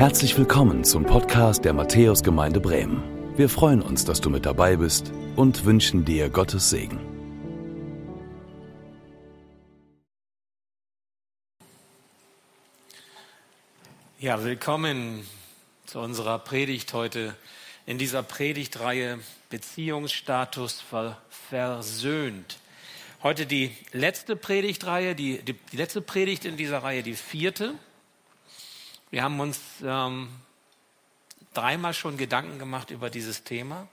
Herzlich willkommen zum Podcast der Matthäusgemeinde Bremen. Wir freuen uns, dass du mit dabei bist und wünschen dir Gottes Segen. Ja, willkommen zu unserer Predigt heute in dieser Predigtreihe Beziehungsstatus ver versöhnt. Heute die letzte Predigtreihe, die, die, die letzte Predigt in dieser Reihe, die vierte. Wir haben uns ähm, dreimal schon Gedanken gemacht über dieses Thema.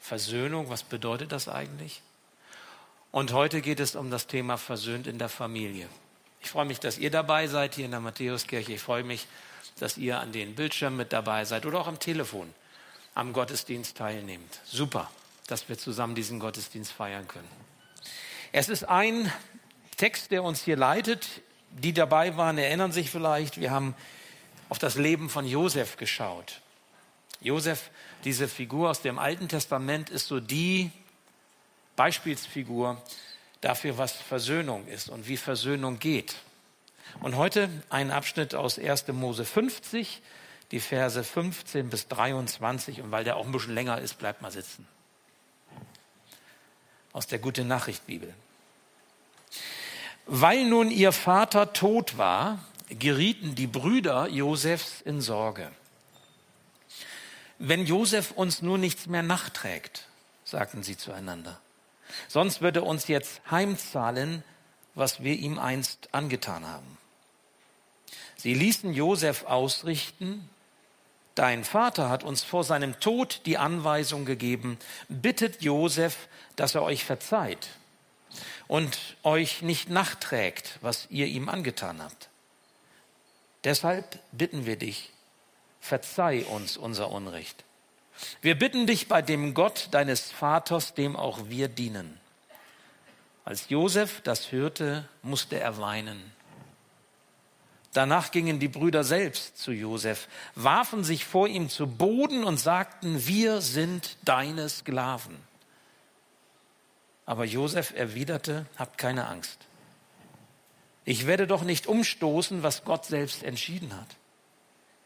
Versöhnung, was bedeutet das eigentlich? Und heute geht es um das Thema versöhnt in der Familie. Ich freue mich, dass ihr dabei seid hier in der Matthäuskirche. Ich freue mich, dass ihr an den Bildschirmen mit dabei seid oder auch am Telefon am Gottesdienst teilnehmt. Super, dass wir zusammen diesen Gottesdienst feiern können. Es ist ein Text, der uns hier leitet die dabei waren, erinnern sich vielleicht, wir haben auf das Leben von Josef geschaut. Josef, diese Figur aus dem Alten Testament, ist so die Beispielsfigur dafür, was Versöhnung ist und wie Versöhnung geht. Und heute ein Abschnitt aus 1. Mose 50, die Verse 15 bis 23. Und weil der auch ein bisschen länger ist, bleibt mal sitzen. Aus der Gute Nachricht Bibel. Weil nun ihr Vater tot war, gerieten die Brüder Josefs in Sorge. Wenn Josef uns nur nichts mehr nachträgt, sagten sie zueinander, sonst würde uns jetzt heimzahlen, was wir ihm einst angetan haben. Sie ließen Josef ausrichten, dein Vater hat uns vor seinem Tod die Anweisung gegeben, bittet Josef, dass er euch verzeiht und euch nicht nachträgt, was ihr ihm angetan habt. Deshalb bitten wir dich, verzeih uns unser Unrecht. Wir bitten dich bei dem Gott deines Vaters, dem auch wir dienen. Als Josef das hörte, musste er weinen. Danach gingen die Brüder selbst zu Josef, warfen sich vor ihm zu Boden und sagten, wir sind deine Sklaven. Aber Josef erwiderte, habt keine Angst. Ich werde doch nicht umstoßen, was Gott selbst entschieden hat.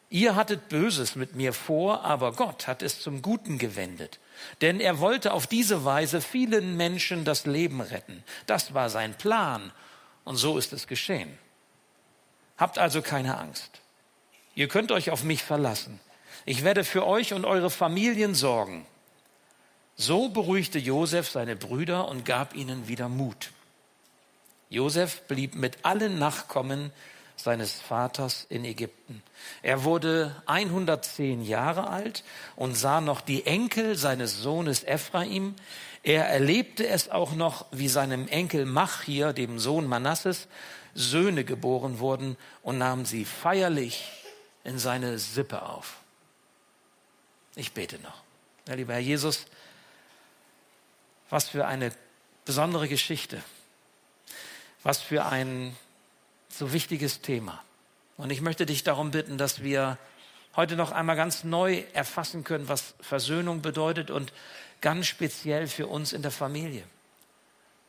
Ihr hattet Böses mit mir vor, aber Gott hat es zum Guten gewendet. Denn er wollte auf diese Weise vielen Menschen das Leben retten. Das war sein Plan. Und so ist es geschehen. Habt also keine Angst. Ihr könnt euch auf mich verlassen. Ich werde für euch und eure Familien sorgen. So beruhigte Josef seine Brüder und gab ihnen wieder Mut. Josef blieb mit allen Nachkommen seines Vaters in Ägypten. Er wurde 110 Jahre alt und sah noch die Enkel seines Sohnes Ephraim. Er erlebte es auch noch, wie seinem Enkel Machir, dem Sohn Manasses, Söhne geboren wurden und nahm sie feierlich in seine Sippe auf. Ich bete noch. Ja, lieber Herr Jesus, was für eine besondere Geschichte. Was für ein so wichtiges Thema. Und ich möchte dich darum bitten, dass wir heute noch einmal ganz neu erfassen können, was Versöhnung bedeutet und ganz speziell für uns in der Familie.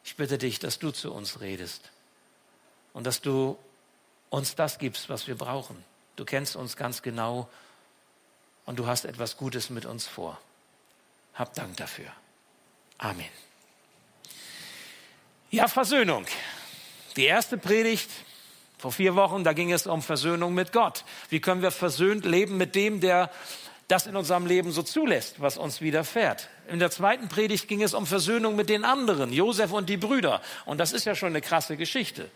Ich bitte dich, dass du zu uns redest und dass du uns das gibst, was wir brauchen. Du kennst uns ganz genau und du hast etwas Gutes mit uns vor. Hab Dank dafür. Amen. Ja, Versöhnung. Die erste Predigt vor vier Wochen, da ging es um Versöhnung mit Gott. Wie können wir versöhnt leben mit dem, der das in unserem Leben so zulässt, was uns widerfährt. In der zweiten Predigt ging es um Versöhnung mit den anderen, Josef und die Brüder. Und das ist ja schon eine krasse Geschichte.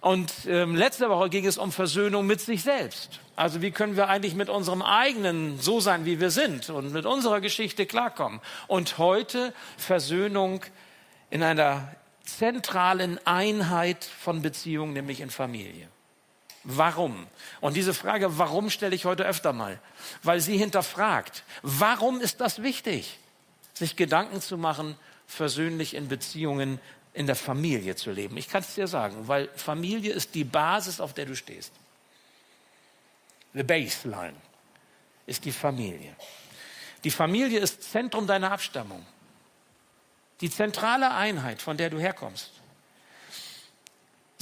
Und ähm, letzte Woche ging es um Versöhnung mit sich selbst. Also wie können wir eigentlich mit unserem eigenen so sein, wie wir sind und mit unserer Geschichte klarkommen. Und heute Versöhnung in einer zentralen Einheit von Beziehungen, nämlich in Familie. Warum? Und diese Frage, warum stelle ich heute öfter mal? Weil sie hinterfragt, warum ist das wichtig, sich Gedanken zu machen, versöhnlich in Beziehungen in der Familie zu leben? Ich kann es dir sagen, weil Familie ist die Basis, auf der du stehst. The baseline ist die Familie. Die Familie ist Zentrum deiner Abstammung. Die zentrale Einheit, von der du herkommst.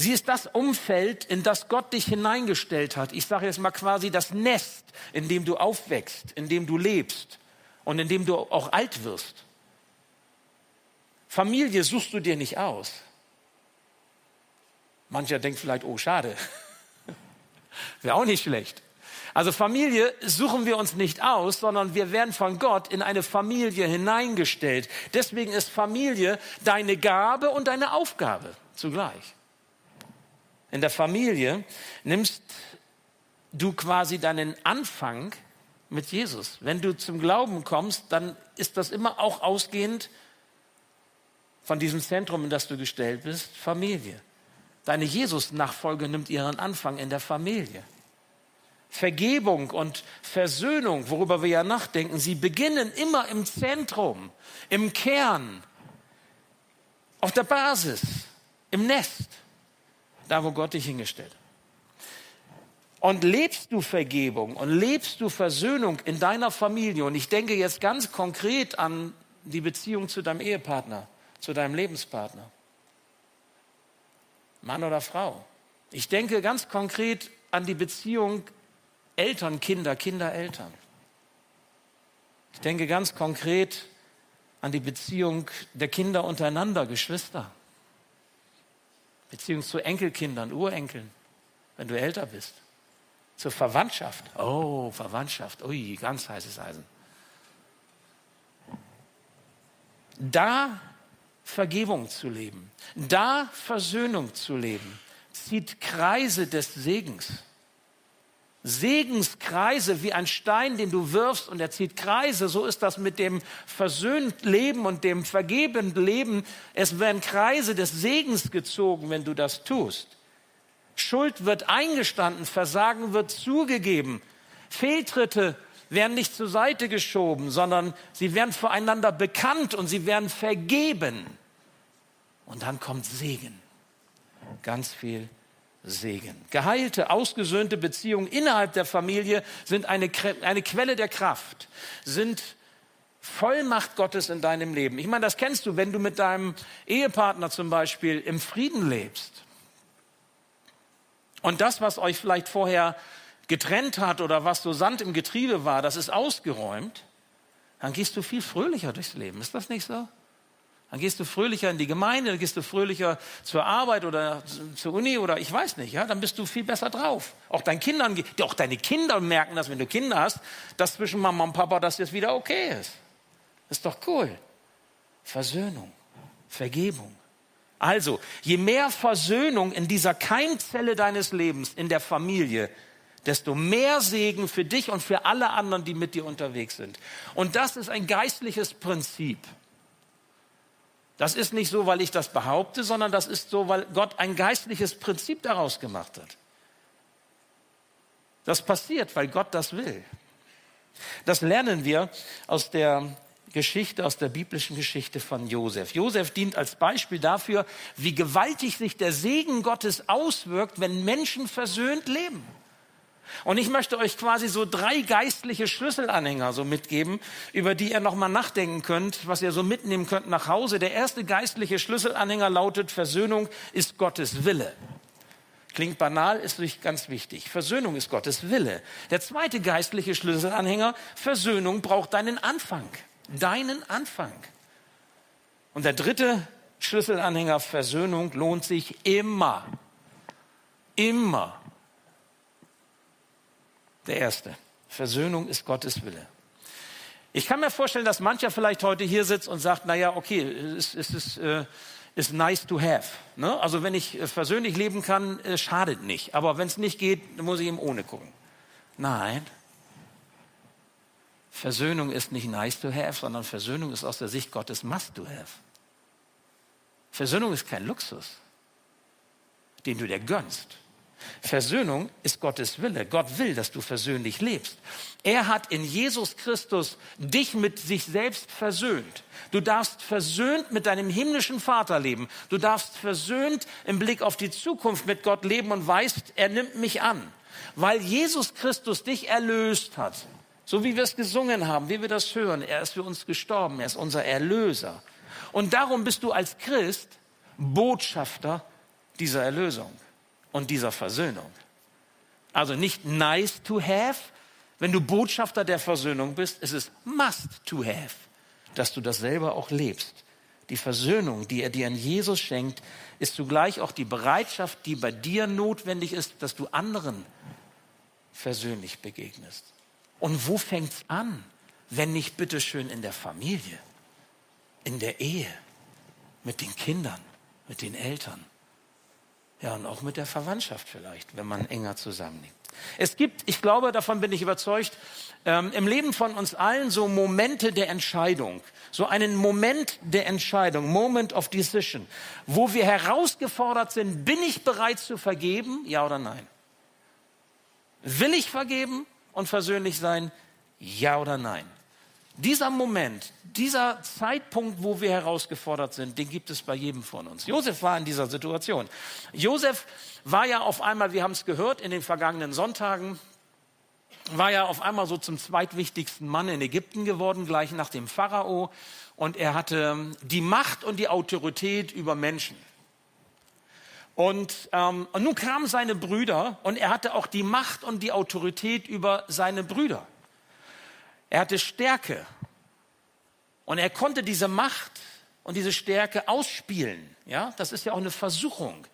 Sie ist das Umfeld, in das Gott dich hineingestellt hat. Ich sage jetzt mal quasi das Nest, in dem du aufwächst, in dem du lebst und in dem du auch alt wirst. Familie suchst du dir nicht aus. Mancher denkt vielleicht, oh schade, wäre auch nicht schlecht. Also Familie suchen wir uns nicht aus, sondern wir werden von Gott in eine Familie hineingestellt. Deswegen ist Familie deine Gabe und deine Aufgabe zugleich. In der Familie nimmst du quasi deinen Anfang mit Jesus. Wenn du zum Glauben kommst, dann ist das immer auch ausgehend von diesem Zentrum, in das du gestellt bist, Familie. Deine Jesus-Nachfolge nimmt ihren Anfang in der Familie. Vergebung und Versöhnung, worüber wir ja nachdenken, sie beginnen immer im Zentrum, im Kern, auf der Basis, im Nest, da wo Gott dich hingestellt hat. Und lebst du Vergebung und lebst du Versöhnung in deiner Familie, und ich denke jetzt ganz konkret an die Beziehung zu deinem Ehepartner, zu deinem Lebenspartner, Mann oder Frau. Ich denke ganz konkret an die Beziehung Eltern, Kinder, Kinder, Eltern. Ich denke ganz konkret an die Beziehung der Kinder untereinander, Geschwister. Beziehung zu Enkelkindern, Urenkeln, wenn du älter bist. Zur Verwandtschaft. Oh, Verwandtschaft. Ui, ganz heißes Eisen. Da Vergebung zu leben, da Versöhnung zu leben, zieht Kreise des Segens. Segenskreise wie ein Stein, den du wirfst und er zieht Kreise. So ist das mit dem versöhnt Leben und dem vergebenden Leben. Es werden Kreise des Segens gezogen, wenn du das tust. Schuld wird eingestanden, Versagen wird zugegeben. Fehltritte werden nicht zur Seite geschoben, sondern sie werden voreinander bekannt und sie werden vergeben. Und dann kommt Segen. Ganz viel Segen. Geheilte, ausgesöhnte Beziehungen innerhalb der Familie sind eine, eine Quelle der Kraft, sind Vollmacht Gottes in deinem Leben. Ich meine, das kennst du, wenn du mit deinem Ehepartner zum Beispiel im Frieden lebst. Und das, was euch vielleicht vorher getrennt hat oder was so Sand im Getriebe war, das ist ausgeräumt, dann gehst du viel fröhlicher durchs Leben. Ist das nicht so? Dann gehst du fröhlicher in die Gemeinde, dann gehst du fröhlicher zur Arbeit oder zur Uni oder ich weiß nicht, ja, dann bist du viel besser drauf. Auch deinen Kindern, auch deine Kinder merken das, wenn du Kinder hast, dass zwischen Mama und Papa das jetzt wieder okay ist. Ist doch cool. Versöhnung, Vergebung. Also, je mehr Versöhnung in dieser Keimzelle deines Lebens, in der Familie, desto mehr Segen für dich und für alle anderen, die mit dir unterwegs sind. Und das ist ein geistliches Prinzip. Das ist nicht so, weil ich das behaupte, sondern das ist so, weil Gott ein geistliches Prinzip daraus gemacht hat. Das passiert, weil Gott das will. Das lernen wir aus der Geschichte, aus der biblischen Geschichte von Josef. Josef dient als Beispiel dafür, wie gewaltig sich der Segen Gottes auswirkt, wenn Menschen versöhnt leben. Und ich möchte euch quasi so drei geistliche Schlüsselanhänger so mitgeben, über die ihr nochmal nachdenken könnt, was ihr so mitnehmen könnt nach Hause. Der erste geistliche Schlüsselanhänger lautet, Versöhnung ist Gottes Wille. Klingt banal, ist nicht ganz wichtig. Versöhnung ist Gottes Wille. Der zweite geistliche Schlüsselanhänger, Versöhnung braucht deinen Anfang. Deinen Anfang. Und der dritte Schlüsselanhänger, Versöhnung lohnt sich immer. Immer. Der erste. Versöhnung ist Gottes Wille. Ich kann mir vorstellen, dass mancher vielleicht heute hier sitzt und sagt, naja, okay, es, es ist, äh, ist nice to have. Ne? Also wenn ich äh, versöhnlich leben kann, äh, schadet nicht. Aber wenn es nicht geht, muss ich ihm ohne gucken. Nein. Versöhnung ist nicht nice to have, sondern Versöhnung ist aus der Sicht Gottes must to have. Versöhnung ist kein Luxus, den du dir gönnst. Versöhnung ist Gottes Wille. Gott will, dass du versöhnlich lebst. Er hat in Jesus Christus dich mit sich selbst versöhnt. Du darfst versöhnt mit deinem himmlischen Vater leben. Du darfst versöhnt im Blick auf die Zukunft mit Gott leben und weißt, er nimmt mich an. Weil Jesus Christus dich erlöst hat. So wie wir es gesungen haben, wie wir das hören. Er ist für uns gestorben. Er ist unser Erlöser. Und darum bist du als Christ Botschafter dieser Erlösung und dieser Versöhnung. Also nicht nice to have, wenn du Botschafter der Versöhnung bist, es ist must to have, dass du das selber auch lebst. Die Versöhnung, die er dir in Jesus schenkt, ist zugleich auch die Bereitschaft, die bei dir notwendig ist, dass du anderen versöhnlich begegnest. Und wo fängt's an, wenn nicht bitteschön in der Familie, in der Ehe, mit den Kindern, mit den Eltern? Ja, und auch mit der Verwandtschaft vielleicht, wenn man enger zusammenlebt. Es gibt, ich glaube, davon bin ich überzeugt, ähm, im Leben von uns allen so Momente der Entscheidung, so einen Moment der Entscheidung, Moment of Decision, wo wir herausgefordert sind, bin ich bereit zu vergeben, ja oder nein? Will ich vergeben und versöhnlich sein, ja oder nein? Dieser Moment, dieser Zeitpunkt, wo wir herausgefordert sind, den gibt es bei jedem von uns. Josef war in dieser Situation. Josef war ja auf einmal, wir haben es gehört in den vergangenen Sonntagen, war ja auf einmal so zum zweitwichtigsten Mann in Ägypten geworden, gleich nach dem Pharao. Und er hatte die Macht und die Autorität über Menschen. Und, ähm, und nun kamen seine Brüder und er hatte auch die Macht und die Autorität über seine Brüder. Er hatte Stärke. Und er konnte diese Macht und diese Stärke ausspielen. Ja, das ist ja auch eine Versuchung.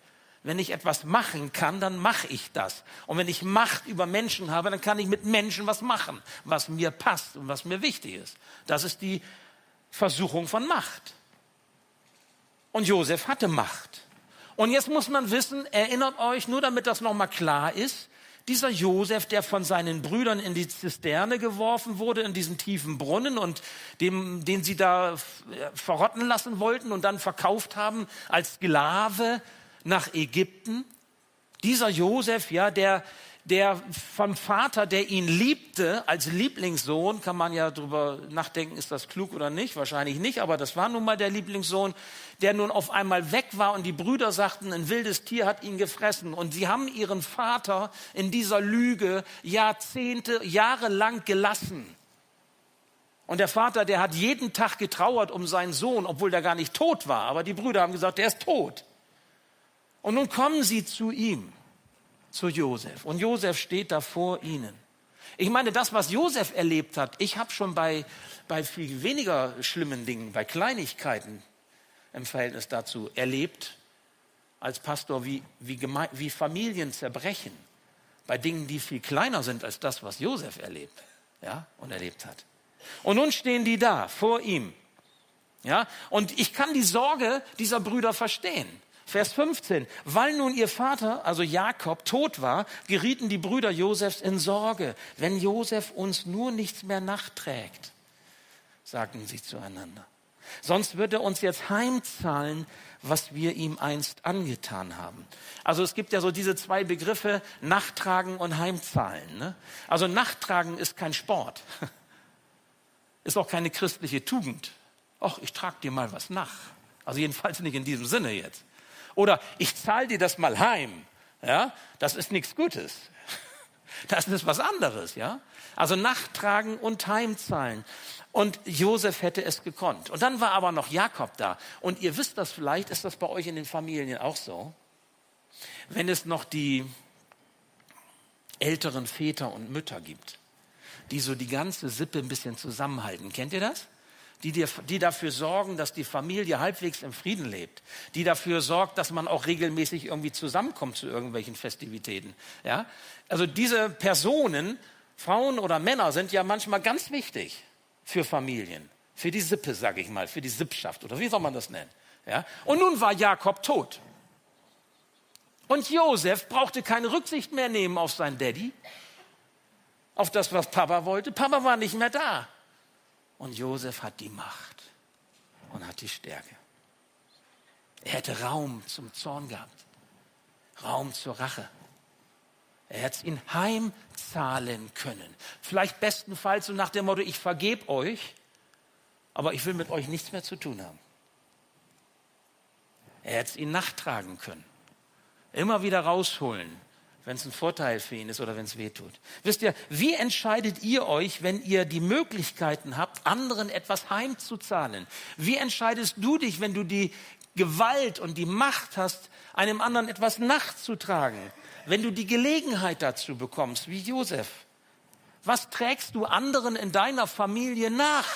Wenn ich etwas machen kann, dann mache ich das. Und wenn ich Macht über Menschen habe, dann kann ich mit Menschen was machen, was mir passt und was mir wichtig ist. Das ist die Versuchung von Macht. Und Josef hatte Macht. Und jetzt muss man wissen, erinnert euch, nur damit das nochmal klar ist, dieser Josef, der von seinen Brüdern in die Zisterne geworfen wurde, in diesen tiefen Brunnen und dem, den sie da äh, verrotten lassen wollten und dann verkauft haben als Sklave nach Ägypten. Dieser Josef, ja, der, der vom Vater, der ihn liebte, als Lieblingssohn, kann man ja drüber nachdenken, ist das klug oder nicht? Wahrscheinlich nicht, aber das war nun mal der Lieblingssohn, der nun auf einmal weg war und die Brüder sagten, ein wildes Tier hat ihn gefressen. Und sie haben ihren Vater in dieser Lüge Jahrzehnte, jahrelang gelassen. Und der Vater, der hat jeden Tag getrauert um seinen Sohn, obwohl der gar nicht tot war. Aber die Brüder haben gesagt, der ist tot. Und nun kommen sie zu ihm zu Josef. Und Josef steht da vor ihnen. Ich meine, das, was Josef erlebt hat, ich habe schon bei, bei viel weniger schlimmen Dingen, bei Kleinigkeiten im Verhältnis dazu erlebt, als Pastor, wie, wie, Geme wie Familien zerbrechen, bei Dingen, die viel kleiner sind als das, was Josef erlebt ja, und erlebt hat. Und nun stehen die da vor ihm. Ja, und ich kann die Sorge dieser Brüder verstehen. Vers 15. Weil nun ihr Vater, also Jakob, tot war, gerieten die Brüder Josefs in Sorge. Wenn Josef uns nur nichts mehr nachträgt, sagten sie zueinander. Sonst wird er uns jetzt heimzahlen, was wir ihm einst angetan haben. Also es gibt ja so diese zwei Begriffe, Nachtragen und Heimzahlen. Ne? Also Nachtragen ist kein Sport, ist auch keine christliche Tugend. Och, ich trage dir mal was nach. Also jedenfalls nicht in diesem Sinne jetzt. Oder ich zahle dir das mal heim. Ja, das ist nichts Gutes. Das ist was anderes, ja. Also nachtragen und heimzahlen. Und Josef hätte es gekonnt. Und dann war aber noch Jakob da. Und ihr wisst das vielleicht, ist das bei euch in den Familien auch so? Wenn es noch die älteren Väter und Mütter gibt, die so die ganze Sippe ein bisschen zusammenhalten. Kennt ihr das? Die, dir, die dafür sorgen, dass die Familie halbwegs im Frieden lebt, die dafür sorgt, dass man auch regelmäßig irgendwie zusammenkommt zu irgendwelchen Festivitäten. Ja? Also diese Personen, Frauen oder Männer, sind ja manchmal ganz wichtig für Familien, für die Sippe, sage ich mal, für die Sippschaft oder wie soll man das nennen. Ja? Und nun war Jakob tot. Und Josef brauchte keine Rücksicht mehr nehmen auf seinen Daddy, auf das, was Papa wollte. Papa war nicht mehr da. Und Josef hat die Macht und hat die Stärke. Er hätte Raum zum Zorn gehabt, Raum zur Rache. Er hätte ihn heimzahlen können. Vielleicht bestenfalls so nach dem Motto, ich vergebe euch, aber ich will mit euch nichts mehr zu tun haben. Er hätte ihn nachtragen können. Immer wieder rausholen wenn es ein Vorteil für ihn ist oder wenn es weh tut. Wisst ihr, wie entscheidet ihr euch, wenn ihr die Möglichkeiten habt, anderen etwas heimzuzahlen? Wie entscheidest du dich, wenn du die Gewalt und die Macht hast, einem anderen etwas nachzutragen, wenn du die Gelegenheit dazu bekommst, wie Josef, was trägst du anderen in deiner Familie nach?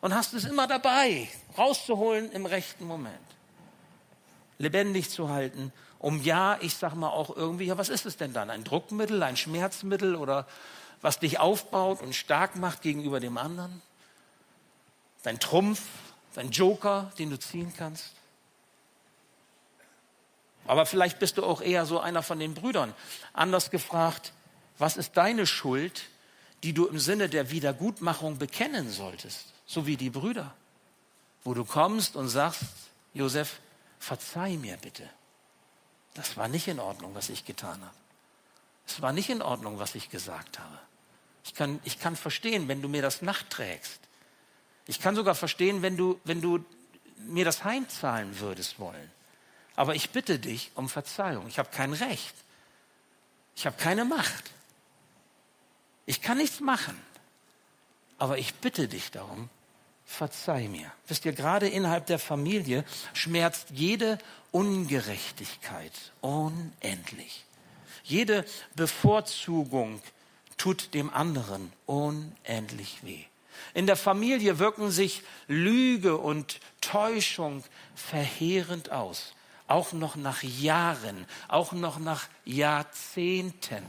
Und hast es immer dabei, rauszuholen im rechten Moment. Lebendig zu halten, um ja, ich sag mal auch irgendwie, ja, was ist es denn dann? Ein Druckmittel, ein Schmerzmittel oder was dich aufbaut und stark macht gegenüber dem anderen? Dein Trumpf, dein Joker, den du ziehen kannst? Aber vielleicht bist du auch eher so einer von den Brüdern. Anders gefragt, was ist deine Schuld, die du im Sinne der Wiedergutmachung bekennen solltest, so wie die Brüder? Wo du kommst und sagst, Josef, verzeih mir bitte. Das war nicht in Ordnung, was ich getan habe. Es war nicht in Ordnung, was ich gesagt habe. Ich kann, ich kann verstehen, wenn du mir das nachträgst. Ich kann sogar verstehen, wenn du, wenn du mir das heimzahlen würdest wollen. Aber ich bitte dich um Verzeihung. Ich habe kein Recht. Ich habe keine Macht. Ich kann nichts machen. Aber ich bitte dich darum, verzeih mir. Wisst ihr, gerade innerhalb der Familie schmerzt jede Ungerechtigkeit unendlich. Jede Bevorzugung tut dem anderen unendlich weh. In der Familie wirken sich Lüge und Täuschung verheerend aus, auch noch nach Jahren, auch noch nach Jahrzehnten.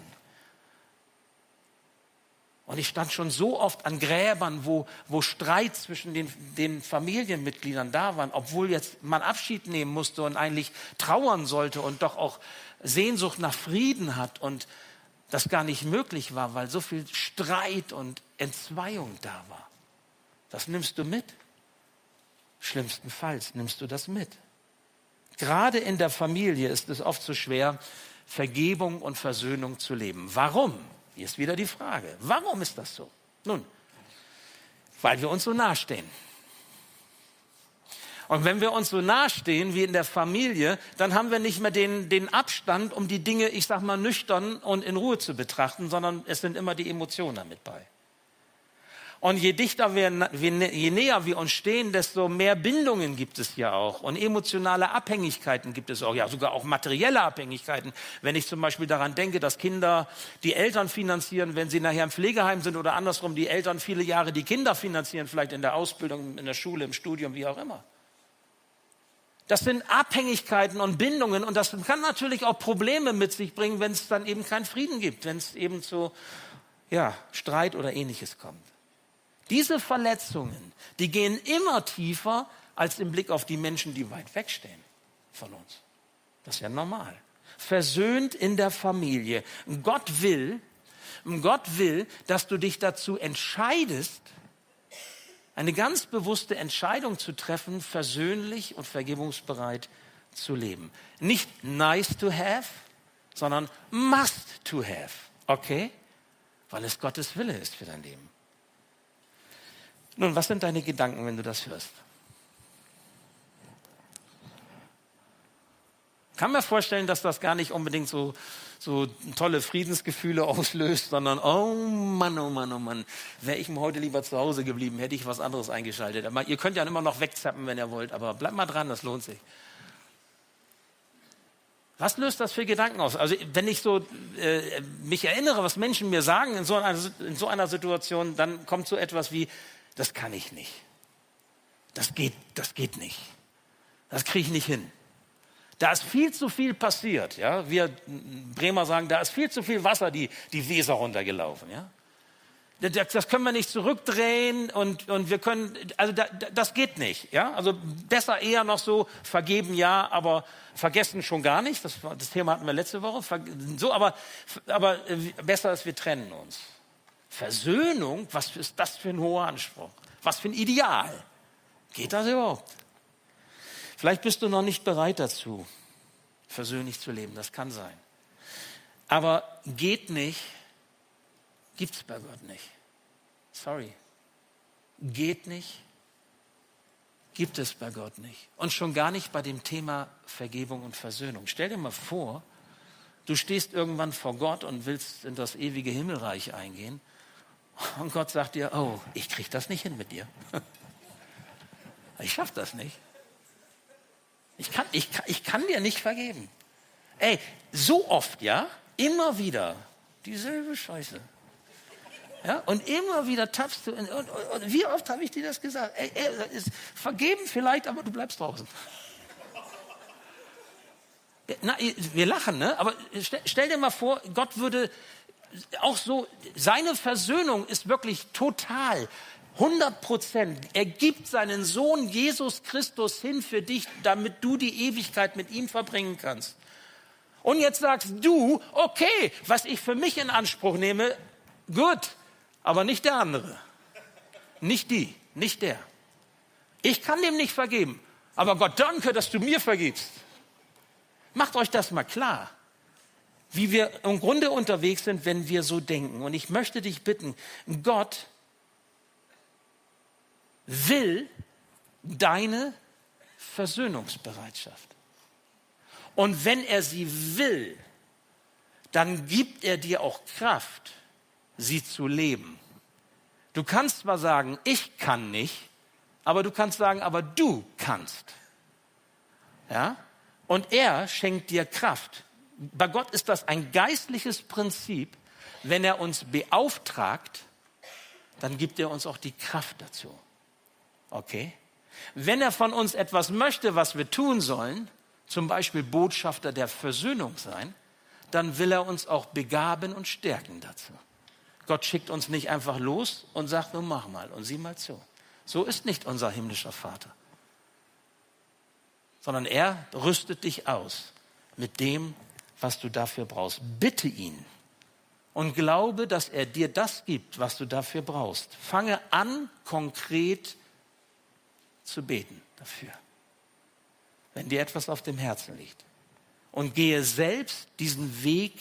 Und ich stand schon so oft an Gräbern, wo, wo Streit zwischen den, den Familienmitgliedern da waren, obwohl jetzt man Abschied nehmen musste und eigentlich trauern sollte und doch auch Sehnsucht nach Frieden hat und das gar nicht möglich war, weil so viel Streit und Entzweiung da war. Das nimmst du mit. Schlimmstenfalls nimmst du das mit. Gerade in der Familie ist es oft so schwer, Vergebung und Versöhnung zu leben. Warum? Hier ist wieder die Frage. Warum ist das so? Nun, weil wir uns so nahestehen. Und wenn wir uns so nahestehen wie in der Familie, dann haben wir nicht mehr den, den Abstand, um die Dinge, ich sag mal, nüchtern und in Ruhe zu betrachten, sondern es sind immer die Emotionen damit bei. Und je dichter wir, je näher wir uns stehen, desto mehr Bindungen gibt es ja auch. Und emotionale Abhängigkeiten gibt es auch. Ja, sogar auch materielle Abhängigkeiten. Wenn ich zum Beispiel daran denke, dass Kinder die Eltern finanzieren, wenn sie nachher im Pflegeheim sind oder andersrum die Eltern viele Jahre die Kinder finanzieren, vielleicht in der Ausbildung, in der Schule, im Studium, wie auch immer. Das sind Abhängigkeiten und Bindungen und das kann natürlich auch Probleme mit sich bringen, wenn es dann eben keinen Frieden gibt, wenn es eben zu ja, Streit oder ähnliches kommt. Diese Verletzungen, die gehen immer tiefer als im Blick auf die Menschen, die weit wegstehen von uns. Das ist ja normal. Versöhnt in der Familie. Gott will, Gott will, dass du dich dazu entscheidest, eine ganz bewusste Entscheidung zu treffen, versöhnlich und vergebungsbereit zu leben. Nicht nice to have, sondern must to have. Okay? Weil es Gottes Wille ist für dein Leben. Nun, was sind deine Gedanken, wenn du das hörst? kann mir vorstellen, dass das gar nicht unbedingt so, so tolle Friedensgefühle auslöst, sondern, oh Mann, oh Mann, oh Mann, wäre ich mir heute lieber zu Hause geblieben, hätte ich was anderes eingeschaltet. Aber ihr könnt ja immer noch wegzappen, wenn ihr wollt, aber bleibt mal dran, das lohnt sich. Was löst das für Gedanken aus? Also wenn ich so äh, mich erinnere, was Menschen mir sagen in so, einer, in so einer Situation, dann kommt so etwas wie, das kann ich nicht. Das geht, das geht nicht. Das kriege ich nicht hin. Da ist viel zu viel passiert. Ja? Wir Bremer sagen, da ist viel zu viel Wasser die, die Weser runtergelaufen. Ja? Das können wir nicht zurückdrehen und, und wir können, also da, das geht nicht. Ja? Also besser eher noch so, vergeben ja, aber vergessen schon gar nicht. Das, das Thema hatten wir letzte Woche. So, aber, aber äh, besser ist, wir trennen uns. Versöhnung, was ist das für ein hoher Anspruch? Was für ein Ideal? Geht das überhaupt? Vielleicht bist du noch nicht bereit dazu, versöhnlich zu leben. Das kann sein. Aber geht nicht, gibt es bei Gott nicht. Sorry. Geht nicht, gibt es bei Gott nicht. Und schon gar nicht bei dem Thema Vergebung und Versöhnung. Stell dir mal vor, du stehst irgendwann vor Gott und willst in das ewige Himmelreich eingehen und Gott sagt dir, oh, ich kriege das nicht hin mit dir. Ich schaffe das nicht. Ich kann, ich, ich kann dir nicht vergeben. Ey, so oft, ja, immer wieder dieselbe Scheiße. Ja, und immer wieder tappst du. Und, und, und wie oft habe ich dir das gesagt? Ey, ey, ist vergeben vielleicht, aber du bleibst draußen. Na, wir lachen, ne? Aber stell, stell dir mal vor, Gott würde auch so, seine Versöhnung ist wirklich total. 100 Prozent. Er gibt seinen Sohn Jesus Christus hin für dich, damit du die Ewigkeit mit ihm verbringen kannst. Und jetzt sagst du, okay, was ich für mich in Anspruch nehme, gut, aber nicht der andere. Nicht die, nicht der. Ich kann dem nicht vergeben. Aber Gott danke, dass du mir vergibst. Macht euch das mal klar, wie wir im Grunde unterwegs sind, wenn wir so denken. Und ich möchte dich bitten, Gott will deine Versöhnungsbereitschaft. Und wenn er sie will, dann gibt er dir auch Kraft, sie zu leben. Du kannst zwar sagen, ich kann nicht, aber du kannst sagen, aber du kannst. Ja? Und er schenkt dir Kraft. Bei Gott ist das ein geistliches Prinzip. Wenn er uns beauftragt, dann gibt er uns auch die Kraft dazu. Okay? Wenn er von uns etwas möchte, was wir tun sollen, zum Beispiel Botschafter der Versöhnung sein, dann will er uns auch begaben und stärken dazu. Gott schickt uns nicht einfach los und sagt, nun mach mal und sieh mal zu. So ist nicht unser himmlischer Vater sondern er rüstet dich aus mit dem, was du dafür brauchst. Bitte ihn und glaube, dass er dir das gibt, was du dafür brauchst. Fange an, konkret zu beten dafür, wenn dir etwas auf dem Herzen liegt. Und gehe selbst diesen Weg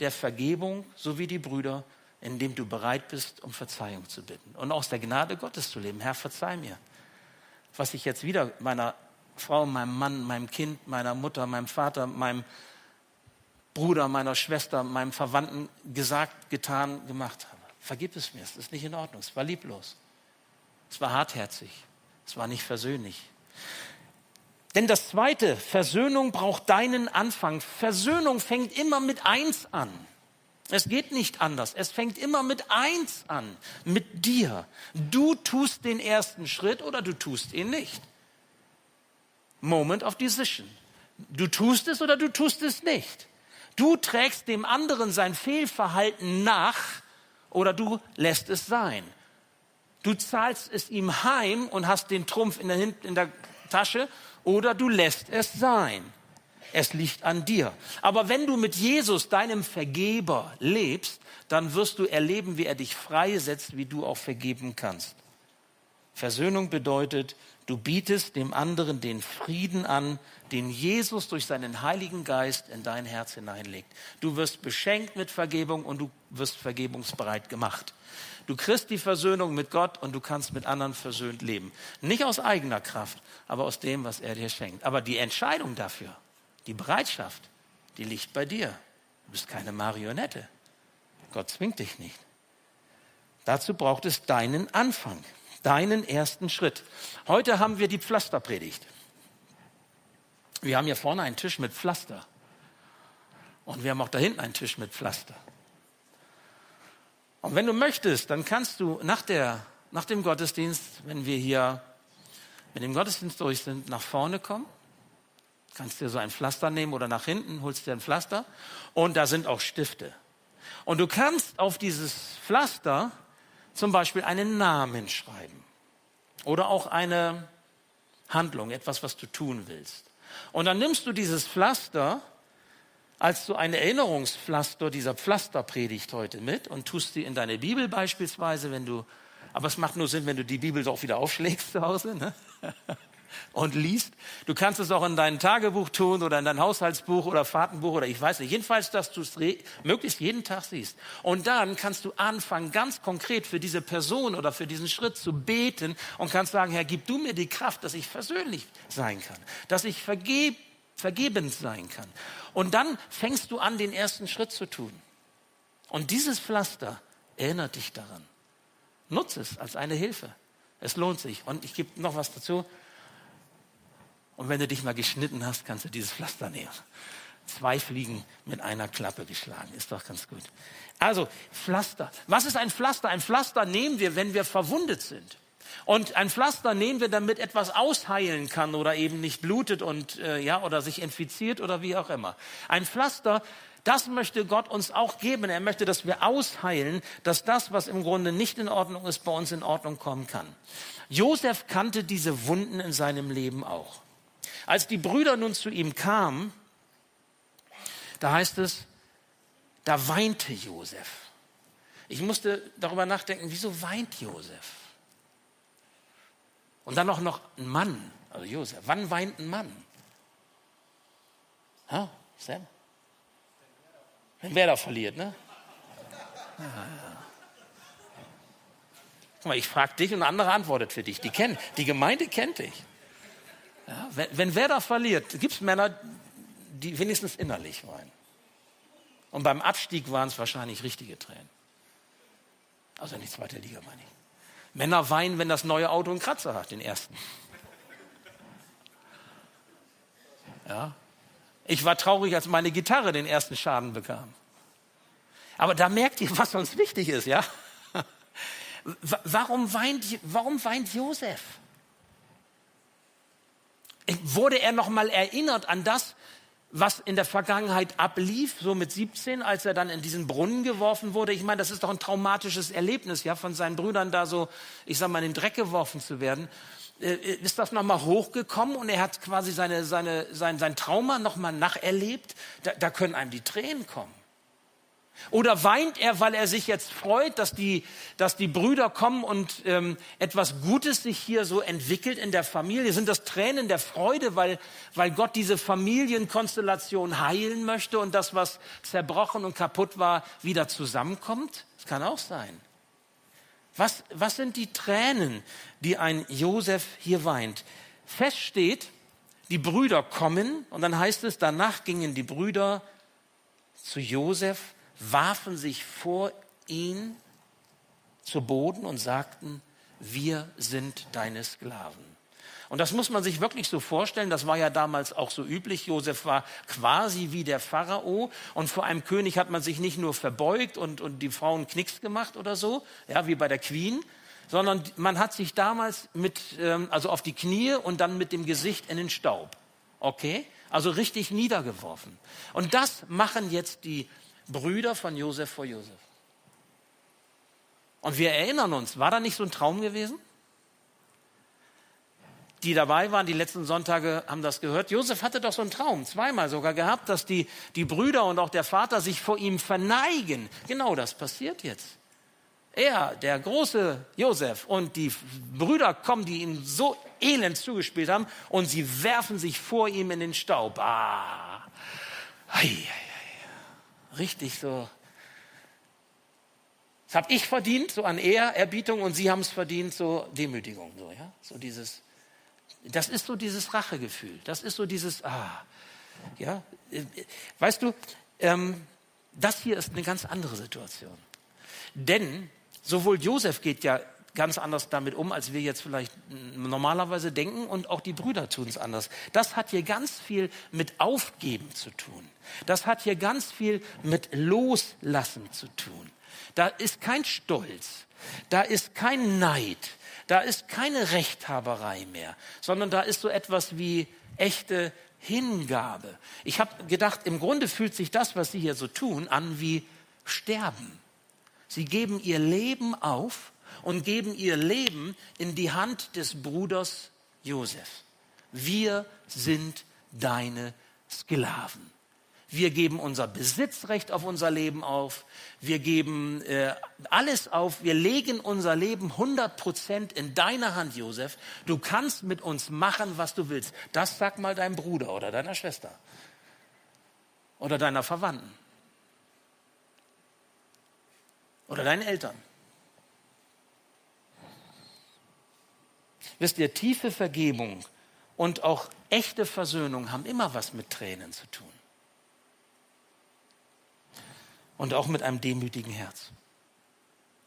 der Vergebung, so wie die Brüder, indem du bereit bist, um Verzeihung zu bitten und aus der Gnade Gottes zu leben. Herr, verzeih mir, was ich jetzt wieder meiner Frau, meinem Mann, meinem Kind, meiner Mutter, meinem Vater, meinem Bruder, meiner Schwester, meinem Verwandten gesagt, getan, gemacht habe. Vergib es mir, es ist nicht in Ordnung, es war lieblos, es war hartherzig, es war nicht versöhnlich. Denn das Zweite, Versöhnung braucht deinen Anfang. Versöhnung fängt immer mit eins an. Es geht nicht anders. Es fängt immer mit eins an, mit dir. Du tust den ersten Schritt oder du tust ihn nicht. Moment of Decision. Du tust es oder du tust es nicht. Du trägst dem anderen sein Fehlverhalten nach oder du lässt es sein. Du zahlst es ihm heim und hast den Trumpf in der, in der Tasche oder du lässt es sein. Es liegt an dir. Aber wenn du mit Jesus, deinem Vergeber, lebst, dann wirst du erleben, wie er dich freisetzt, wie du auch vergeben kannst. Versöhnung bedeutet, Du bietest dem anderen den Frieden an, den Jesus durch seinen Heiligen Geist in dein Herz hineinlegt. Du wirst beschenkt mit Vergebung und du wirst vergebungsbereit gemacht. Du kriegst die Versöhnung mit Gott und du kannst mit anderen versöhnt leben. Nicht aus eigener Kraft, aber aus dem, was er dir schenkt. Aber die Entscheidung dafür, die Bereitschaft, die liegt bei dir. Du bist keine Marionette. Gott zwingt dich nicht. Dazu braucht es deinen Anfang deinen ersten Schritt. Heute haben wir die Pflasterpredigt. Wir haben hier vorne einen Tisch mit Pflaster. Und wir haben auch da hinten einen Tisch mit Pflaster. Und wenn du möchtest, dann kannst du nach, der, nach dem Gottesdienst, wenn wir hier mit dem Gottesdienst durch sind, nach vorne kommen. Kannst dir so ein Pflaster nehmen oder nach hinten, holst dir ein Pflaster. Und da sind auch Stifte. Und du kannst auf dieses Pflaster zum Beispiel einen Namen schreiben oder auch eine Handlung, etwas, was du tun willst. Und dann nimmst du dieses Pflaster als so ein Erinnerungspflaster dieser Pflasterpredigt heute mit und tust sie in deine Bibel beispielsweise, wenn du, aber es macht nur Sinn, wenn du die Bibel doch wieder aufschlägst zu Hause. Ne? und liest. Du kannst es auch in dein Tagebuch tun oder in dein Haushaltsbuch oder Fahrtenbuch oder ich weiß nicht. Jedenfalls, dass du es möglichst jeden Tag siehst. Und dann kannst du anfangen, ganz konkret für diese Person oder für diesen Schritt zu beten und kannst sagen, Herr, gib du mir die Kraft, dass ich versöhnlich sein kann, dass ich vergeb, vergebend sein kann. Und dann fängst du an, den ersten Schritt zu tun. Und dieses Pflaster erinnert dich daran. Nutze es als eine Hilfe. Es lohnt sich. Und ich gebe noch was dazu. Und wenn du dich mal geschnitten hast, kannst du dieses Pflaster nehmen. Zwei Fliegen mit einer Klappe geschlagen. Ist doch ganz gut. Also, Pflaster. Was ist ein Pflaster? Ein Pflaster nehmen wir, wenn wir verwundet sind. Und ein Pflaster nehmen wir, damit etwas ausheilen kann oder eben nicht blutet und äh, ja oder sich infiziert oder wie auch immer. Ein Pflaster, das möchte Gott uns auch geben. Er möchte, dass wir ausheilen, dass das, was im Grunde nicht in Ordnung ist, bei uns in Ordnung kommen kann. Josef kannte diese Wunden in seinem Leben auch. Als die Brüder nun zu ihm kamen, da heißt es, da weinte Josef. Ich musste darüber nachdenken, wieso weint Josef? Und dann auch noch ein Mann, also Josef. Wann weint ein Mann? Ha, Sam? Wenn wer da verliert, ne? Ja, ja. Guck mal, ich frage dich und ein anderer antwortet für dich. Die, kennen, die Gemeinde kennt dich. Ja, wenn, wenn wer da verliert, gibt es Männer, die wenigstens innerlich weinen. Und beim Abstieg waren es wahrscheinlich richtige Tränen. Also die zweite Liga, meine ich. Männer weinen, wenn das neue Auto einen Kratzer hat, den ersten. Ja. Ich war traurig, als meine Gitarre den ersten Schaden bekam. Aber da merkt ihr, was uns wichtig ist, ja? Warum weint, warum weint Josef? Wurde er noch mal erinnert an das, was in der Vergangenheit ablief, so mit 17, als er dann in diesen Brunnen geworfen wurde. Ich meine, das ist doch ein traumatisches Erlebnis, ja, von seinen Brüdern da so, ich sag mal, in den Dreck geworfen zu werden. Äh, ist das nochmal hochgekommen und er hat quasi seine, seine, sein, sein Trauma nochmal nacherlebt? Da, da können einem die Tränen kommen. Oder weint er, weil er sich jetzt freut, dass die, dass die Brüder kommen und ähm, etwas Gutes sich hier so entwickelt in der Familie? Sind das Tränen der Freude, weil, weil Gott diese Familienkonstellation heilen möchte und das, was zerbrochen und kaputt war, wieder zusammenkommt? Das kann auch sein. Was, was sind die Tränen, die ein Josef hier weint? Fest steht, die Brüder kommen und dann heißt es, danach gingen die Brüder zu Josef warfen sich vor ihn zu Boden und sagten, wir sind deine Sklaven. Und das muss man sich wirklich so vorstellen. Das war ja damals auch so üblich. Josef war quasi wie der Pharao. Und vor einem König hat man sich nicht nur verbeugt und, und die Frauen Knicks gemacht oder so, ja, wie bei der Queen, sondern man hat sich damals mit, ähm, also auf die Knie und dann mit dem Gesicht in den Staub. Okay? Also richtig niedergeworfen. Und das machen jetzt die Brüder von Josef vor Josef. Und wir erinnern uns, war da nicht so ein Traum gewesen? Die dabei waren, die letzten Sonntage haben das gehört. Josef hatte doch so einen Traum, zweimal sogar gehabt, dass die, die Brüder und auch der Vater sich vor ihm verneigen. Genau das passiert jetzt. Er, der große Josef und die Brüder kommen, die ihm so elend zugespielt haben und sie werfen sich vor ihm in den Staub. Ah. Ei, ei, richtig so. Das habe ich verdient, so an Ehrerbietung, und Sie haben es verdient, so Demütigung, so, ja, so dieses. Das ist so dieses Rachegefühl. Das ist so dieses, ah, ja, weißt du, ähm, das hier ist eine ganz andere Situation. Denn sowohl Josef geht ja ganz anders damit um, als wir jetzt vielleicht normalerweise denken und auch die Brüder tun es anders. Das hat hier ganz viel mit Aufgeben zu tun. Das hat hier ganz viel mit Loslassen zu tun. Da ist kein Stolz, da ist kein Neid, da ist keine Rechthaberei mehr, sondern da ist so etwas wie echte Hingabe. Ich habe gedacht, im Grunde fühlt sich das, was Sie hier so tun, an wie Sterben. Sie geben ihr Leben auf und geben ihr Leben in die Hand des Bruders Josef. Wir sind deine Sklaven. Wir geben unser Besitzrecht auf unser Leben auf. Wir geben äh, alles auf. Wir legen unser Leben 100 Prozent in deine Hand, Josef. Du kannst mit uns machen, was du willst. Das sag mal deinem Bruder oder deiner Schwester oder deiner Verwandten oder deinen Eltern. Wisst ihr, tiefe Vergebung und auch echte Versöhnung haben immer was mit Tränen zu tun. Und auch mit einem demütigen Herz.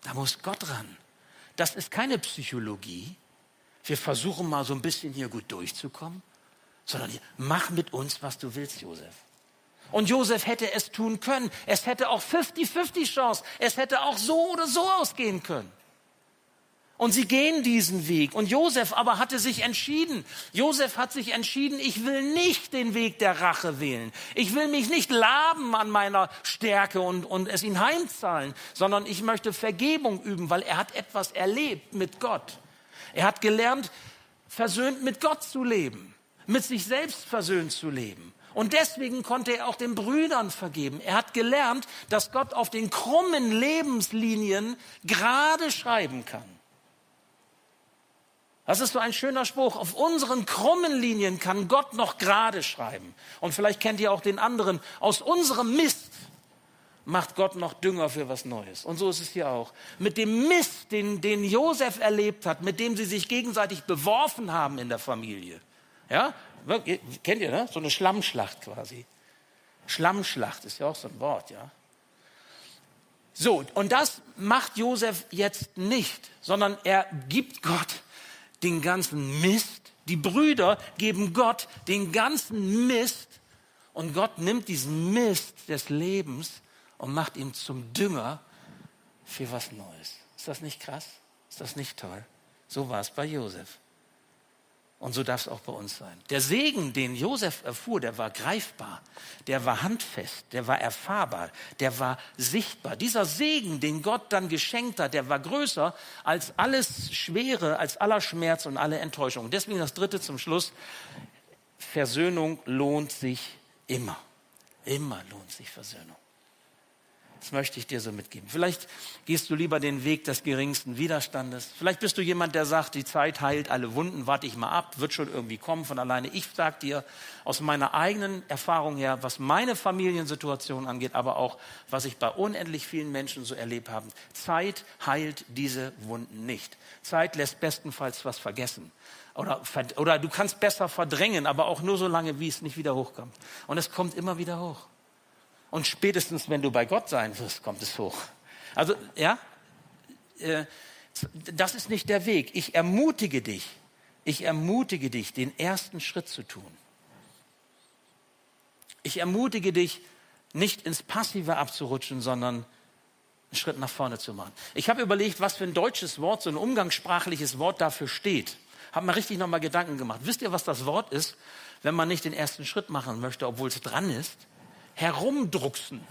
Da muss Gott ran. Das ist keine Psychologie. Wir versuchen mal so ein bisschen hier gut durchzukommen, sondern mach mit uns, was du willst, Josef. Und Josef hätte es tun können. Es hätte auch 50-50 Chance. Es hätte auch so oder so ausgehen können. Und sie gehen diesen Weg. Und Josef aber hatte sich entschieden. Josef hat sich entschieden, ich will nicht den Weg der Rache wählen. Ich will mich nicht laben an meiner Stärke und, und es ihn heimzahlen, sondern ich möchte Vergebung üben, weil er hat etwas erlebt mit Gott. Er hat gelernt, versöhnt mit Gott zu leben, mit sich selbst versöhnt zu leben. Und deswegen konnte er auch den Brüdern vergeben. Er hat gelernt, dass Gott auf den krummen Lebenslinien gerade schreiben kann. Das ist so ein schöner Spruch. Auf unseren krummen Linien kann Gott noch gerade schreiben. Und vielleicht kennt ihr auch den anderen. Aus unserem Mist macht Gott noch Dünger für was Neues. Und so ist es hier auch. Mit dem Mist, den, den Josef erlebt hat, mit dem sie sich gegenseitig beworfen haben in der Familie. Ja, kennt ihr, ne? So eine Schlammschlacht quasi. Schlammschlacht ist ja auch so ein Wort, ja. So, und das macht Josef jetzt nicht, sondern er gibt Gott den ganzen Mist. Die Brüder geben Gott den ganzen Mist und Gott nimmt diesen Mist des Lebens und macht ihn zum Dünger für was Neues. Ist das nicht krass? Ist das nicht toll? So war es bei Josef. Und so darf es auch bei uns sein. Der Segen, den Josef erfuhr, der war greifbar, der war handfest, der war erfahrbar, der war sichtbar. Dieser Segen, den Gott dann geschenkt hat, der war größer als alles Schwere, als aller Schmerz und alle Enttäuschung. Deswegen das dritte zum Schluss. Versöhnung lohnt sich immer. Immer lohnt sich Versöhnung. Das möchte ich dir so mitgeben. Vielleicht gehst du lieber den Weg des geringsten Widerstandes. Vielleicht bist du jemand, der sagt, die Zeit heilt alle Wunden, warte ich mal ab, wird schon irgendwie kommen von alleine. Ich sage dir aus meiner eigenen Erfahrung her, was meine Familiensituation angeht, aber auch was ich bei unendlich vielen Menschen so erlebt habe, Zeit heilt diese Wunden nicht. Zeit lässt bestenfalls was vergessen. Oder, oder du kannst besser verdrängen, aber auch nur so lange, wie es nicht wieder hochkommt. Und es kommt immer wieder hoch. Und spätestens, wenn du bei Gott sein wirst, kommt es hoch. Also, ja, äh, das ist nicht der Weg. Ich ermutige dich, ich ermutige dich, den ersten Schritt zu tun. Ich ermutige dich, nicht ins Passive abzurutschen, sondern einen Schritt nach vorne zu machen. Ich habe überlegt, was für ein deutsches Wort, so ein umgangssprachliches Wort dafür steht. Habe mir richtig nochmal Gedanken gemacht. Wisst ihr, was das Wort ist, wenn man nicht den ersten Schritt machen möchte, obwohl es dran ist? Herumdrucksen.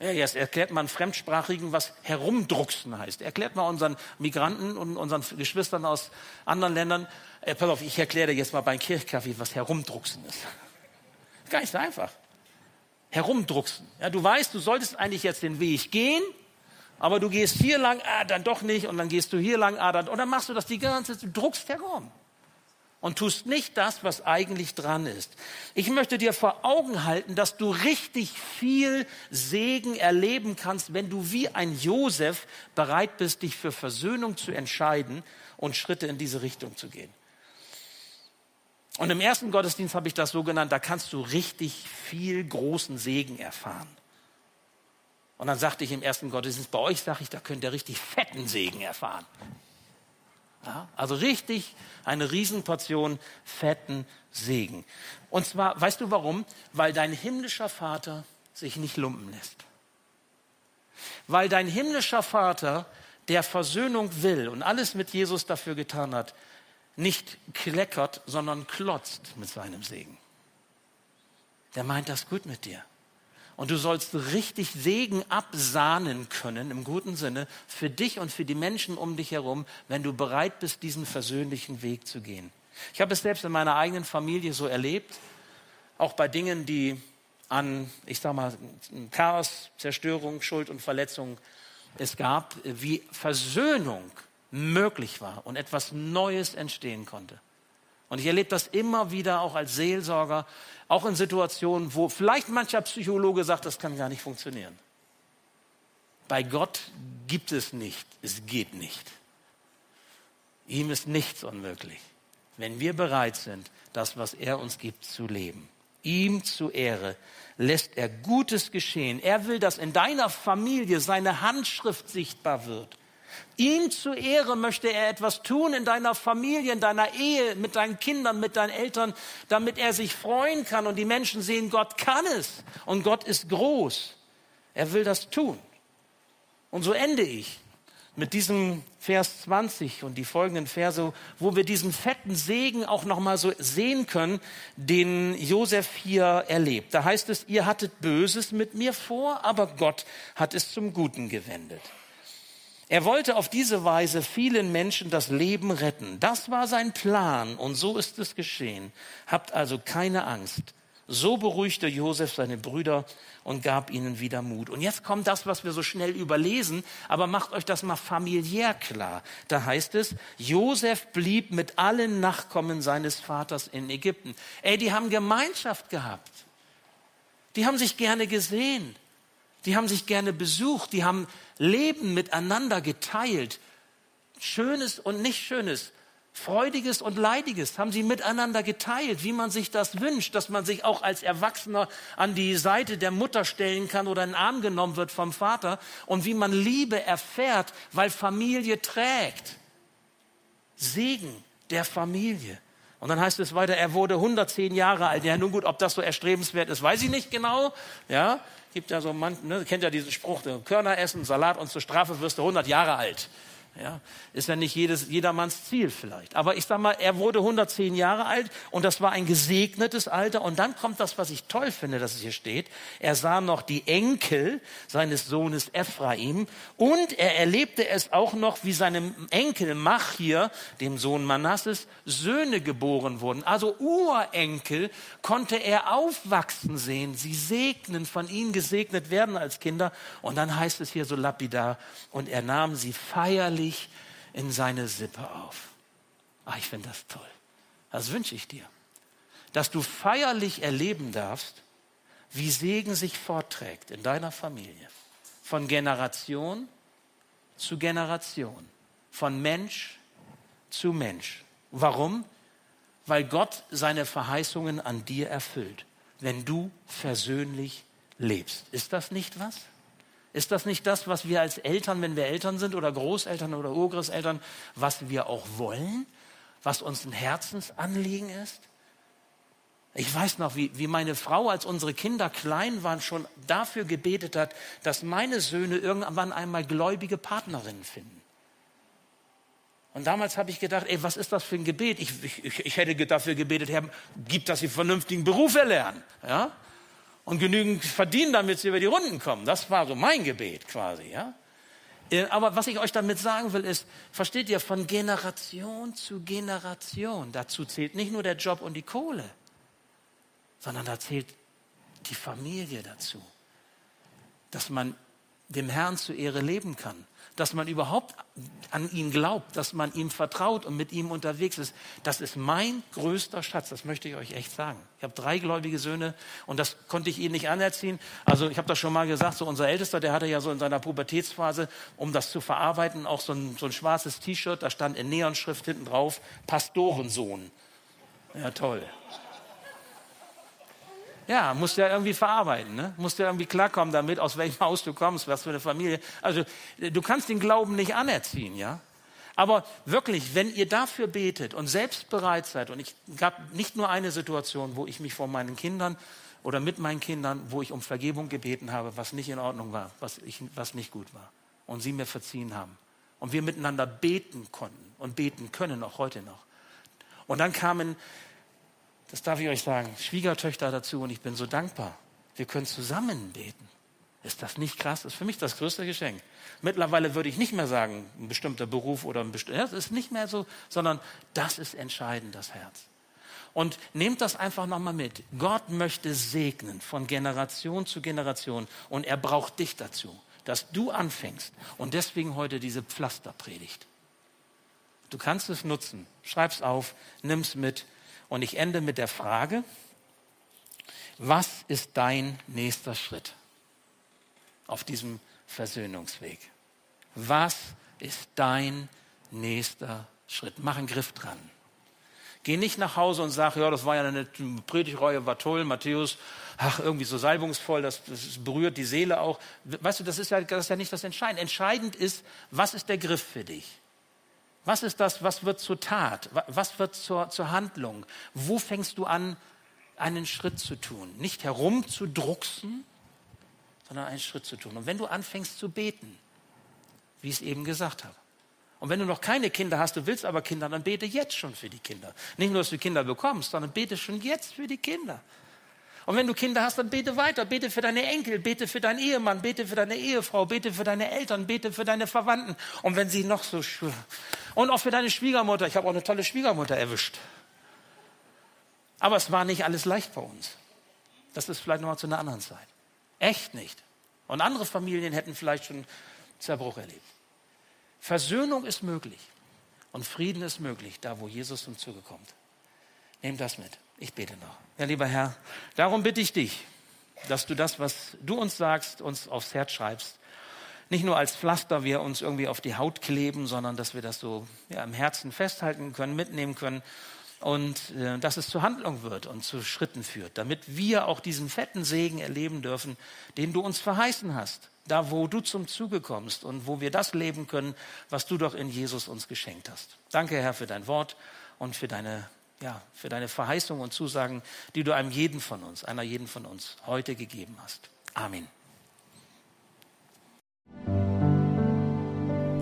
Ja, jetzt erklärt man Fremdsprachigen, was herumdrucksen heißt. Erklärt mal unseren Migranten und unseren Geschwistern aus anderen Ländern. Äh, pass auf, ich erkläre dir jetzt mal beim Kirchkaffee, was herumdrucksen ist. Gar nicht so einfach. Herumdrucksen. Ja, du weißt, du solltest eigentlich jetzt den Weg gehen, aber du gehst hier lang, ah, dann doch nicht, und dann gehst du hier lang, ah, dann, und dann machst du das die ganze Zeit, du druckst herum und tust nicht das, was eigentlich dran ist. Ich möchte dir vor Augen halten, dass du richtig viel Segen erleben kannst, wenn du wie ein Josef bereit bist, dich für Versöhnung zu entscheiden und Schritte in diese Richtung zu gehen. Und im ersten Gottesdienst habe ich das so genannt, da kannst du richtig viel großen Segen erfahren. Und dann sagte ich im ersten Gottesdienst, bei euch sage ich, da könnt ihr richtig fetten Segen erfahren. Ja, also richtig eine Riesenportion fetten Segen. Und zwar, weißt du warum? Weil dein himmlischer Vater sich nicht lumpen lässt. Weil dein himmlischer Vater, der Versöhnung will und alles mit Jesus dafür getan hat, nicht kleckert, sondern klotzt mit seinem Segen. Der meint das gut mit dir. Und du sollst richtig Segen absahnen können, im guten Sinne, für dich und für die Menschen um dich herum, wenn du bereit bist, diesen versöhnlichen Weg zu gehen. Ich habe es selbst in meiner eigenen Familie so erlebt, auch bei Dingen, die an, ich sag mal, Chaos, Zerstörung, Schuld und Verletzung es gab, wie Versöhnung möglich war und etwas Neues entstehen konnte. Und ich erlebe das immer wieder auch als Seelsorger, auch in Situationen, wo vielleicht mancher Psychologe sagt, das kann gar nicht funktionieren. Bei Gott gibt es nicht, es geht nicht. Ihm ist nichts unmöglich, wenn wir bereit sind, das, was er uns gibt, zu leben. Ihm zu Ehre lässt er Gutes geschehen. Er will, dass in deiner Familie seine Handschrift sichtbar wird Ihm zu Ehre möchte er etwas tun in deiner Familie, in deiner Ehe, mit deinen Kindern, mit deinen Eltern, damit er sich freuen kann und die Menschen sehen, Gott kann es und Gott ist groß. Er will das tun. Und so ende ich mit diesem Vers 20 und die folgenden Verse, wo wir diesen fetten Segen auch noch mal so sehen können, den Josef hier erlebt. Da heißt es, ihr hattet Böses mit mir vor, aber Gott hat es zum Guten gewendet. Er wollte auf diese Weise vielen Menschen das Leben retten. Das war sein Plan und so ist es geschehen. Habt also keine Angst. So beruhigte Josef seine Brüder und gab ihnen wieder Mut. Und jetzt kommt das, was wir so schnell überlesen, aber macht euch das mal familiär klar. Da heißt es, Josef blieb mit allen Nachkommen seines Vaters in Ägypten. Ey, die haben Gemeinschaft gehabt. Die haben sich gerne gesehen. Die haben sich gerne besucht, die haben Leben miteinander geteilt. Schönes und nicht Schönes, Freudiges und Leidiges haben sie miteinander geteilt, wie man sich das wünscht, dass man sich auch als Erwachsener an die Seite der Mutter stellen kann oder in den Arm genommen wird vom Vater und wie man Liebe erfährt, weil Familie trägt. Segen der Familie. Und dann heißt es weiter, er wurde 110 Jahre alt. Ja, nun gut, ob das so erstrebenswert ist, weiß ich nicht genau. Ja, gibt ja so man, ne, kennt ja diesen Spruch, Körner essen, Salat und zur Strafe wirst du 100 Jahre alt. Ja, ist ja nicht jedes, jedermanns Ziel vielleicht. Aber ich sag mal, er wurde 110 Jahre alt und das war ein gesegnetes Alter. Und dann kommt das, was ich toll finde, dass es hier steht. Er sah noch die Enkel seines Sohnes Ephraim und er erlebte es auch noch, wie seinem Enkel Machir, dem Sohn Manasses, Söhne geboren wurden. Also Urenkel konnte er aufwachsen sehen, sie segnen, von ihnen gesegnet werden als Kinder. Und dann heißt es hier so lapidar, und er nahm sie feierlich feierlich in seine Sippe auf. Ah, ich finde das toll. Das wünsche ich dir. Dass du feierlich erleben darfst, wie Segen sich fortträgt in deiner Familie. Von Generation zu Generation. Von Mensch zu Mensch. Warum? Weil Gott seine Verheißungen an dir erfüllt, wenn du versöhnlich lebst. Ist das nicht was? Ist das nicht das, was wir als Eltern, wenn wir Eltern sind oder Großeltern oder Urgroßeltern, was wir auch wollen, was uns ein Herzensanliegen ist? Ich weiß noch, wie, wie meine Frau, als unsere Kinder klein waren, schon dafür gebetet hat, dass meine Söhne irgendwann einmal gläubige Partnerinnen finden. Und damals habe ich gedacht, ey, was ist das für ein Gebet? Ich, ich, ich hätte dafür gebetet, Herr, gib, dass sie vernünftigen Beruf erlernen. Ja? Und genügend verdienen, damit sie über die Runden kommen. Das war so mein Gebet quasi, ja. Aber was ich euch damit sagen will, ist, versteht ihr, von Generation zu Generation, dazu zählt nicht nur der Job und die Kohle, sondern da zählt die Familie dazu, dass man dem Herrn zu Ehre leben kann, dass man überhaupt an ihn glaubt, dass man ihm vertraut und mit ihm unterwegs ist. Das ist mein größter Schatz, das möchte ich euch echt sagen. Ich habe drei gläubige Söhne und das konnte ich ihnen nicht anerziehen. Also ich habe das schon mal gesagt, so unser Ältester, der hatte ja so in seiner Pubertätsphase, um das zu verarbeiten, auch so ein, so ein schwarzes T-Shirt, da stand in Neonschrift hinten drauf, Pastorensohn. Ja, toll. Ja, musst du ja irgendwie verarbeiten, ne? musst ja irgendwie klarkommen damit, aus welchem Haus du kommst, was für eine Familie. Also du kannst den Glauben nicht anerziehen, ja. Aber wirklich, wenn ihr dafür betet und selbst bereit seid, und ich gab nicht nur eine Situation, wo ich mich vor meinen Kindern oder mit meinen Kindern, wo ich um Vergebung gebeten habe, was nicht in Ordnung war, was, ich, was nicht gut war, und sie mir verziehen haben. Und wir miteinander beten konnten und beten können, auch heute noch. Und dann kamen das darf ich euch sagen, Schwiegertöchter dazu und ich bin so dankbar. Wir können zusammen beten. Ist das nicht krass? Das ist für mich das größte Geschenk. Mittlerweile würde ich nicht mehr sagen, ein bestimmter Beruf oder ein bestimmter, das ist nicht mehr so, sondern das ist entscheidend, das Herz. Und nehmt das einfach nochmal mit. Gott möchte segnen von Generation zu Generation und er braucht dich dazu, dass du anfängst. Und deswegen heute diese Pflasterpredigt. Du kannst es nutzen. Schreib's auf, nimm's mit und ich ende mit der Frage, was ist dein nächster Schritt auf diesem Versöhnungsweg? Was ist dein nächster Schritt? Mach einen Griff dran. Geh nicht nach Hause und sag, ja, das war ja eine Predigreue, war toll, Matthäus, ach, irgendwie so salbungsvoll, das, das berührt die Seele auch. Weißt du, das ist, ja, das ist ja nicht das Entscheidende. Entscheidend ist, was ist der Griff für dich? Was ist das, was wird zur Tat? Was wird zur, zur Handlung? Wo fängst du an, einen Schritt zu tun? Nicht herumzudrucksen, sondern einen Schritt zu tun. Und wenn du anfängst zu beten, wie ich es eben gesagt habe, und wenn du noch keine Kinder hast, du willst aber Kinder, dann bete jetzt schon für die Kinder. Nicht nur, dass du Kinder bekommst, sondern bete schon jetzt für die Kinder. Und wenn du Kinder hast, dann bete weiter. Bete für deine Enkel, bete für deinen Ehemann, bete für deine Ehefrau, bete für deine Eltern, bete für deine Verwandten. Und wenn sie noch so. Und auch für deine Schwiegermutter. Ich habe auch eine tolle Schwiegermutter erwischt. Aber es war nicht alles leicht bei uns. Das ist vielleicht nochmal zu einer anderen Zeit. Echt nicht. Und andere Familien hätten vielleicht schon Zerbruch erlebt. Versöhnung ist möglich. Und Frieden ist möglich, da wo Jesus zum Zuge kommt. Nehmt das mit. Ich bete noch. Ja, lieber Herr, darum bitte ich dich, dass du das, was du uns sagst, uns aufs Herz schreibst. Nicht nur als Pflaster wir uns irgendwie auf die Haut kleben, sondern dass wir das so ja, im Herzen festhalten können, mitnehmen können und äh, dass es zur Handlung wird und zu Schritten führt, damit wir auch diesen fetten Segen erleben dürfen, den du uns verheißen hast, da wo du zum Zuge kommst und wo wir das leben können, was du doch in Jesus uns geschenkt hast. Danke, Herr, für dein Wort und für deine ja, für deine Verheißungen und Zusagen, die du einem jeden von uns, einer jeden von uns heute gegeben hast. Amen.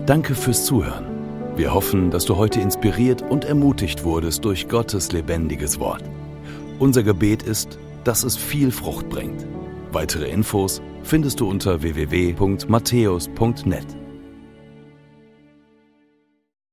Danke fürs Zuhören. Wir hoffen, dass du heute inspiriert und ermutigt wurdest durch Gottes lebendiges Wort. Unser Gebet ist, dass es viel Frucht bringt. Weitere Infos findest du unter www.matthäus.net.